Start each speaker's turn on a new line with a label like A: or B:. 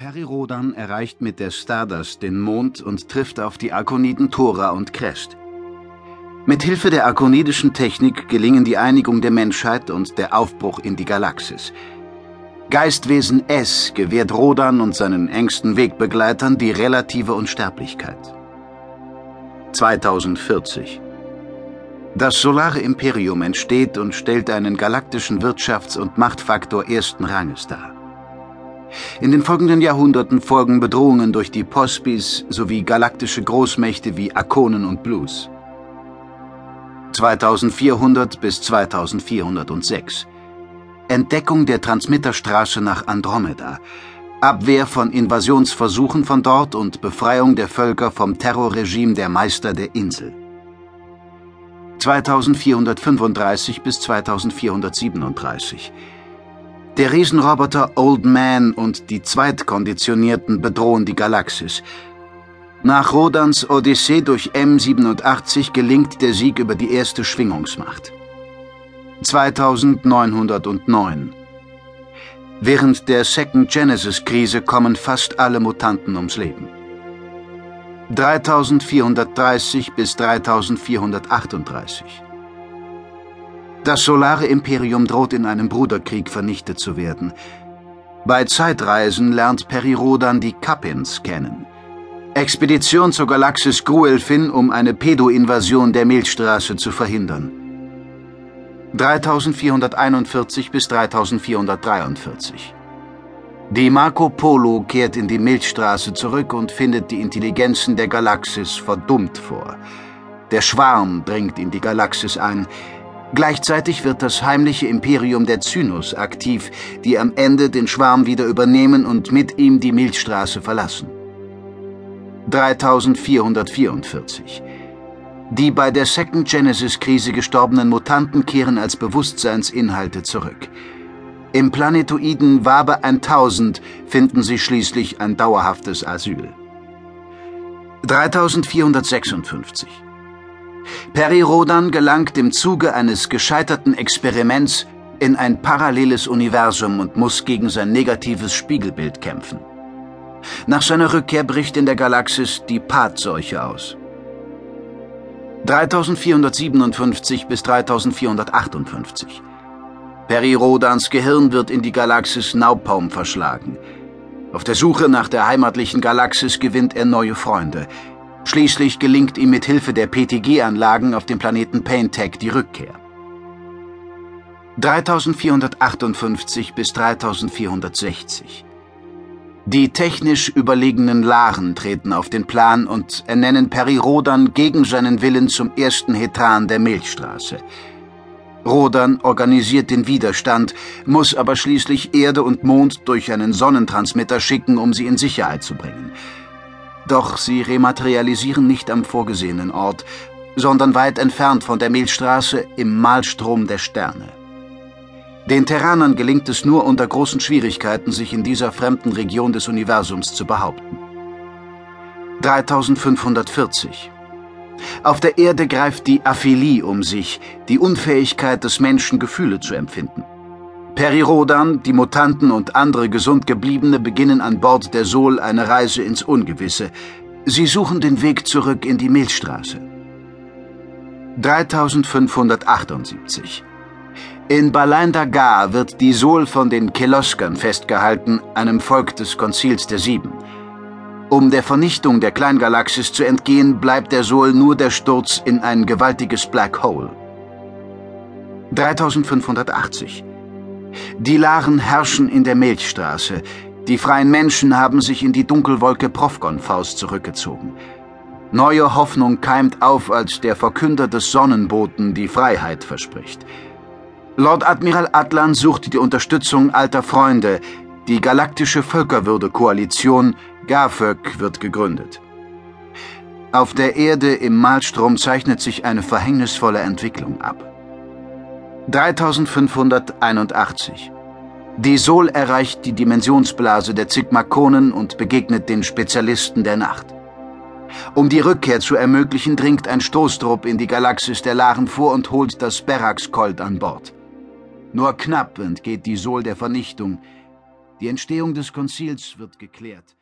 A: Peri Rodan erreicht mit der Stardust den Mond und trifft auf die Arkoniden Thora und Crest. Mit Hilfe der arkonidischen Technik gelingen die Einigung der Menschheit und der Aufbruch in die Galaxis. Geistwesen S gewährt Rodan und seinen engsten Wegbegleitern die relative Unsterblichkeit. 2040 Das Solare Imperium entsteht und stellt einen galaktischen Wirtschafts- und Machtfaktor ersten Ranges dar. In den folgenden Jahrhunderten folgen Bedrohungen durch die Pospis sowie galaktische Großmächte wie Akonen und Blues. 2400 bis 2406 Entdeckung der Transmitterstraße nach Andromeda, Abwehr von Invasionsversuchen von dort und Befreiung der Völker vom Terrorregime der Meister der Insel. 2435 bis 2437 der Riesenroboter Old Man und die Zweitkonditionierten bedrohen die Galaxis. Nach Rodans Odyssee durch M87 gelingt der Sieg über die erste Schwingungsmacht. 2909 Während der Second Genesis-Krise kommen fast alle Mutanten ums Leben. 3430 bis 3438 das solare Imperium droht in einem Bruderkrieg vernichtet zu werden. Bei Zeitreisen lernt Perirodan die Kappins kennen. Expedition zur Galaxis Gruelfin, um eine Pedo-Invasion der Milchstraße zu verhindern. 3441 bis 3443 Die Marco Polo kehrt in die Milchstraße zurück und findet die Intelligenzen der Galaxis verdummt vor. Der Schwarm dringt in die Galaxis ein, Gleichzeitig wird das heimliche Imperium der Zynos aktiv, die am Ende den Schwarm wieder übernehmen und mit ihm die Milchstraße verlassen. 3444 Die bei der Second Genesis-Krise gestorbenen Mutanten kehren als Bewusstseinsinhalte zurück. Im Planetoiden Wabe 1000 finden sie schließlich ein dauerhaftes Asyl. 3456 Peri Rodan gelangt im Zuge eines gescheiterten Experiments in ein paralleles Universum und muss gegen sein negatives Spiegelbild kämpfen. Nach seiner Rückkehr bricht in der Galaxis die Pathseuche aus. 3457 bis 3458 Peri Rodans Gehirn wird in die Galaxis Naupaum verschlagen. Auf der Suche nach der heimatlichen Galaxis gewinnt er neue Freunde, Schließlich gelingt ihm mit Hilfe der PTG-Anlagen auf dem Planeten Paintech die Rückkehr. 3458 bis 3460 Die technisch überlegenen Laren treten auf den Plan und ernennen Peri Rodan gegen seinen Willen zum ersten Hetran der Milchstraße. Rodan organisiert den Widerstand, muss aber schließlich Erde und Mond durch einen Sonnentransmitter schicken, um sie in Sicherheit zu bringen. Doch sie rematerialisieren nicht am vorgesehenen Ort, sondern weit entfernt von der Milchstraße im Malstrom der Sterne. Den Terranern gelingt es nur unter großen Schwierigkeiten, sich in dieser fremden Region des Universums zu behaupten. 3540 Auf der Erde greift die Aphilie um sich, die Unfähigkeit des Menschen, Gefühle zu empfinden. Perirodan, die Mutanten und andere gesund gebliebene beginnen an Bord der Sol eine Reise ins Ungewisse. Sie suchen den Weg zurück in die Milchstraße. 3578 In Balain Dagar wird die Sol von den Keloskern festgehalten, einem Volk des Konzils der Sieben. Um der Vernichtung der Kleingalaxis zu entgehen, bleibt der Sol nur der Sturz in ein gewaltiges Black Hole. 3580 die Laren herrschen in der Milchstraße. Die freien Menschen haben sich in die Dunkelwolke Profgon-Faust zurückgezogen. Neue Hoffnung keimt auf, als der Verkünder des Sonnenboten die Freiheit verspricht. Lord Admiral Atlan sucht die Unterstützung alter Freunde. Die Galaktische Völkerwürde-Koalition GAFÖK wird gegründet. Auf der Erde im Malstrom zeichnet sich eine verhängnisvolle Entwicklung ab. 3581. Die Sol erreicht die Dimensionsblase der Zigmakonen und begegnet den Spezialisten der Nacht. Um die Rückkehr zu ermöglichen, dringt ein Stoßtrupp in die Galaxis der Laren vor und holt das Berax-Colt an Bord. Nur knapp entgeht die Sol der Vernichtung. Die Entstehung des Konzils wird geklärt.